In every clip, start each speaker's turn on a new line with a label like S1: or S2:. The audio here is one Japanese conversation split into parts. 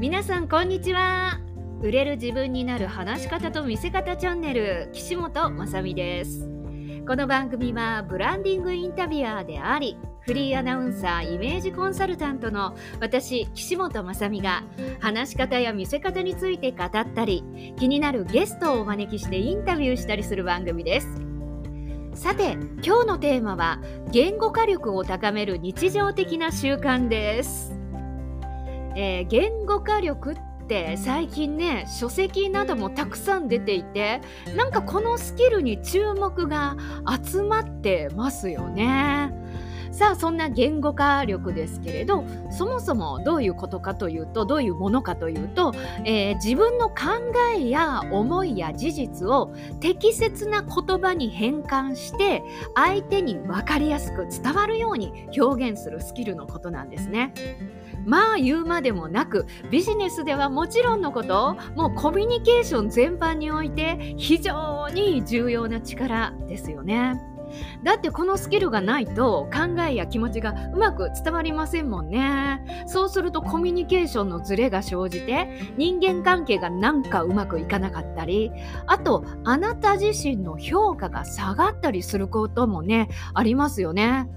S1: 皆さんこんにちは。売れる自分になる話し方と見せ方チャンネル岸本まさみです。この番組はブランディングインタビュアーでありフリーアナウンサーイメージコンサルタントの私岸本まさみが話し方や見せ方について語ったり気になるゲストをお招きしてインタビューしたりする番組です。さて今日のテーマは言語化力を高める日常的な習慣です。えー、言語化力って最近ね書籍などもたくさん出ていてなんかこのスキルに注目が集まってますよね。さあそんな言語化力ですけれどそもそもどういうことかというとどういうものかというと、えー、自分の考えや思いや事実を適切な言葉に変換して相手に分かりやすく伝わるように表現するスキルのことなんですね。まあ言うまでもなくビジネスではもちろんのこともうコミュニケーション全般において非常に重要な力ですよね。だってこのスキルがないと考えや気持ちがうまく伝わりませんもんね。そうするとコミュニケーションのズレが生じて人間関係がなんかうまくいかなかったりあとあなた自身の評価が下がったりすることもねありますよね。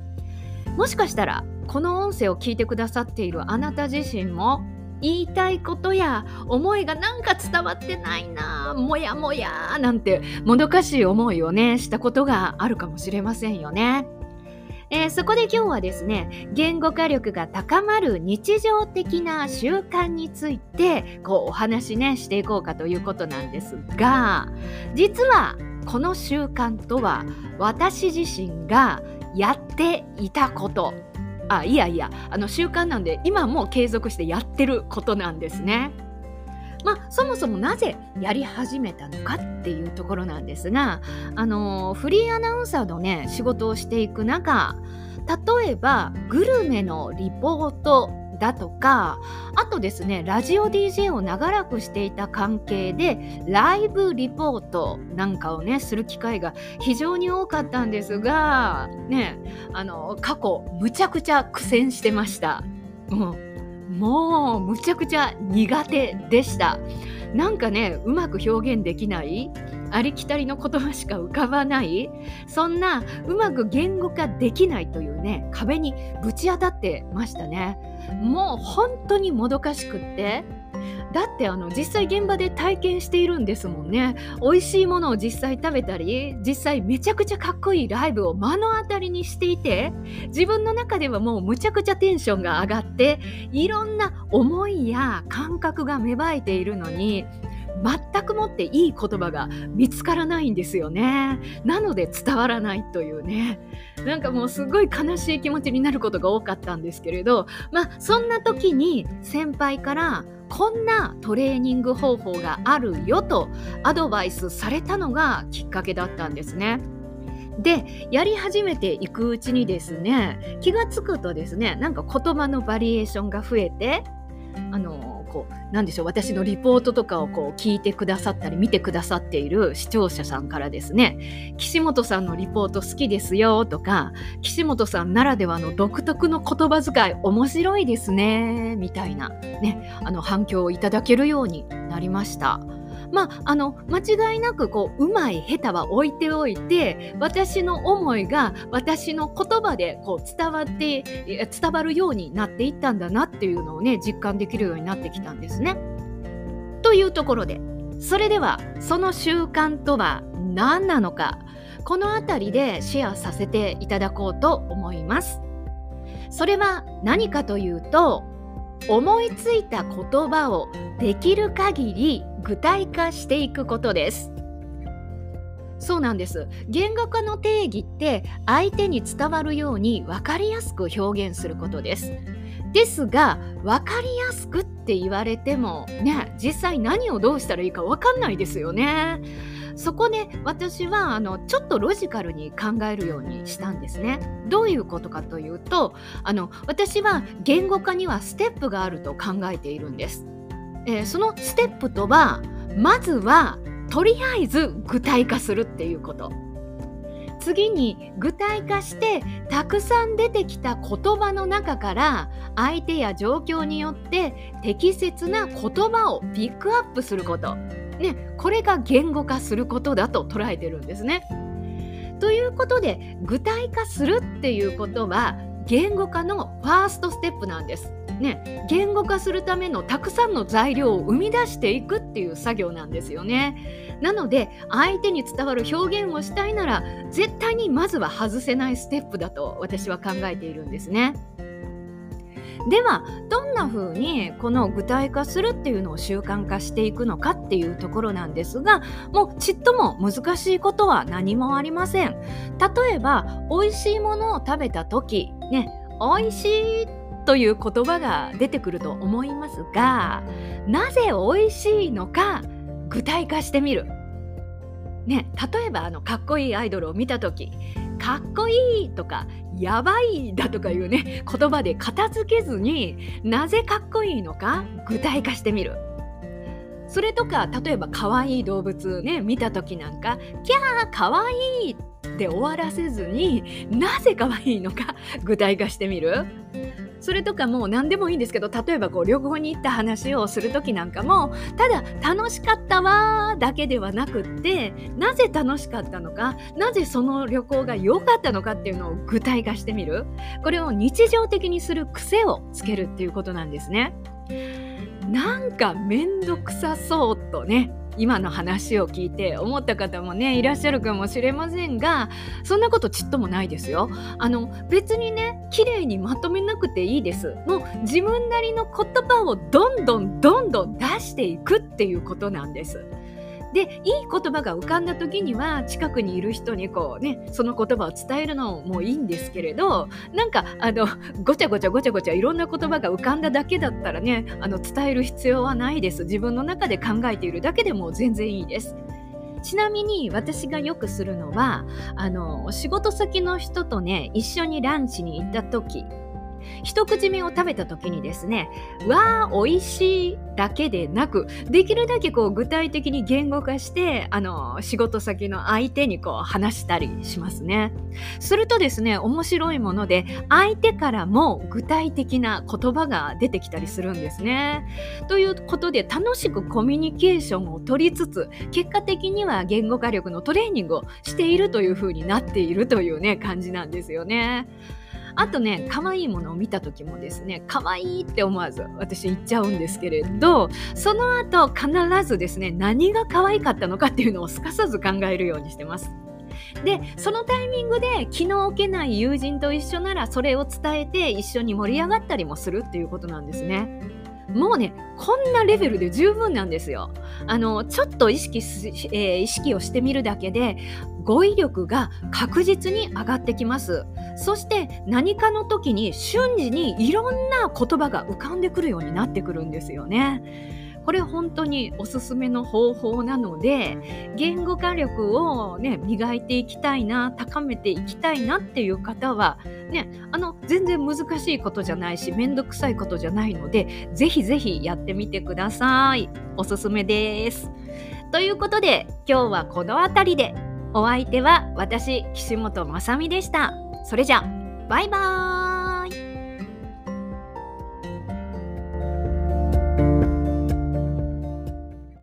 S1: もしかしたらこの音声を聞いてくださっているあなた自身も言いたいことや思いがなんか伝わってないなもやもやなんてもどかしい思いをねしたことがあるかもしれませんよね。えー、そこで今日はですね言語化力が高まる日常的な習慣についてこうお話ねしていこうかということなんですが実はこの習慣とは私自身がやっていたことあいやいやあの習慣なんで今も継続してやってることなんですね。まあ、そもそもなぜやり始めたのかっていうところなんですが、あのフリーアナウンサーのね仕事をしていく中例えばグルメのリポートだとかあとですねラジオ DJ を長らくしていた関係でライブリポートなんかをねする機会が非常に多かったんですがねあの過去むちゃくちゃ苦戦してました。うんもうむちゃくちゃ苦手でした。なんかねうまく表現できないありきたりの言葉しか浮かばないそんなうまく言語化できないというね壁にぶち当たってましたねもう本当にもどかしくって。だってあの実際現場で体験しているんですもんね。美味しいものを実際食べたり実際めちゃくちゃかっこいいライブを目の当たりにしていて自分の中ではもうむちゃくちゃテンションが上がっていろんな思いや感覚が芽生えているのに全くもっていい言葉が見つからないんですよね。なので伝わらないというね。なんかもうすごい悲しい気持ちになることが多かったんですけれど、まあそんな時に先輩からこんなトレーニング方法があるよとアドバイスされたのがきっかけだったんですね。でやり始めていくうちにですね気が付くとですねなんか言葉のバリエーションが増えてあのこうなんでしょう私のリポートとかをこう聞いてくださったり見てくださっている視聴者さんからですね岸本さんのリポート好きですよとか岸本さんならではの独特の言葉遣い面白いですねみたいなねあの反響をいただけるようになりました。まあ、あの間違いなくこううまい下手は置いておいて私の思いが私の言葉でこう伝わって伝わるようになっていったんだなっていうのをね実感できるようになってきたんですね。というところでそれではその習慣とは何なのかこの辺りでシェアさせていただこうと思います。それは何かというと思いついた言葉をできる限り具体化していくことですそうなんです言語化の定義って相手に伝わるように分かりやすく表現することですですが分かりやすくって言われてもね実際何をどうしたらいいか分かんないですよねそこで私はあのちょっとロジカルに考えるようにしたんですね。どういうことかというとあの私は言語化にはステップがあると考えているんです。えー、そのステップとはまずはとりあえず具体化するっていうこと。次に具体化してたくさん出てきた言葉の中から相手や状況によって適切な言葉をピックアップすること、ね、これが言語化することだと捉えてるんですね。ということで具体化するっていうことは言語化のファーストステップなんです。ね、言語化するためのたくさんの材料を生み出していくっていう作業なんですよね。なので相手に伝わる表現をしたいなら絶対にまずは外せないステップだと私は考えているんですね。ではどんな風にこの具体化するっていうのを習慣化していくのかっていうところなんですがもうちっとも難しいことは何もありません。例えば美味しいものを食べた時ね美味しいという言葉が出てくると思いますがなぜ美味しいのか具体化してみる。ね、例えばあのかっこいいアイドルを見た時かっこいいとかやばいだとかいうね言葉で片付けずになぜかっこいいのか具体化してみるそれとか例えば可愛い動物ね見た時なんか「キャーかわいい!」って終わらせずになぜ可愛いのか具体化してみるそれとかもう何でもいいんですけど例えばこう旅行に行った話をする時なんかもただ楽しかったわだけではなくってなぜ楽しかったのかなぜその旅行が良かったのかっていうのを具体化してみるこれを日常的にする癖をつけるっていうことなんですね。なんかめんどくさそうとね今の話を聞いて思った方もねいらっしゃるかもしれませんがそんなことちっともないですよ。あの別にね綺麗にまとめなくていいです。もう自分なりの言葉をどんどんどんどん出していくっていうことなんです。でいい言葉が浮かんだ時には近くにいる人にこうねその言葉を伝えるのもいいんですけれどなんかあのごちゃごちゃごちゃごちゃいろんな言葉が浮かんだだけだったらねあの伝える必要はないです自分の中で考えているだけでも全然いいです。ちなみに私がよくするのはあの仕事先の人とね一緒にランチに行った時一口目を食べた時にですね「わー美味しい」だけでなくできるだけこう具体的に言語化してあの仕事先の相手にこう話したりしますね。するとですね面白いもので相手からも具体的な言葉が出てきたりするんですね。ということで楽しくコミュニケーションを取りつつ結果的には言語化力のトレーニングをしているというふうになっているというね感じなんですよね。あとね可愛いものを見た時もですね可愛いって思わず私言っちゃうんですけれどその後必ずですね何が可愛かったのかっていうのをすかさず考えるようにしてます。でそのタイミングで気の置けない友人と一緒ならそれを伝えて一緒に盛り上がったりもするっていうことなんですね。もうねこんなレベルで十分なんですよ。あのちょっと意識す、えー、意識をしてみるだけで語彙力が確実に上がってきます。そして何かの時に瞬時にいろんな言葉が浮かんでくるようになってくるんですよね。これ本当におすすめの方法なので言語化力をね磨いていきたいな高めていきたいなっていう方はねあの全然難しいことじゃないしめんどくさいことじゃないのでぜひぜひやってみてください。おすすめです。ということで今日はこの辺りでお相手は私岸本まさみでした。それじゃバイバーイ。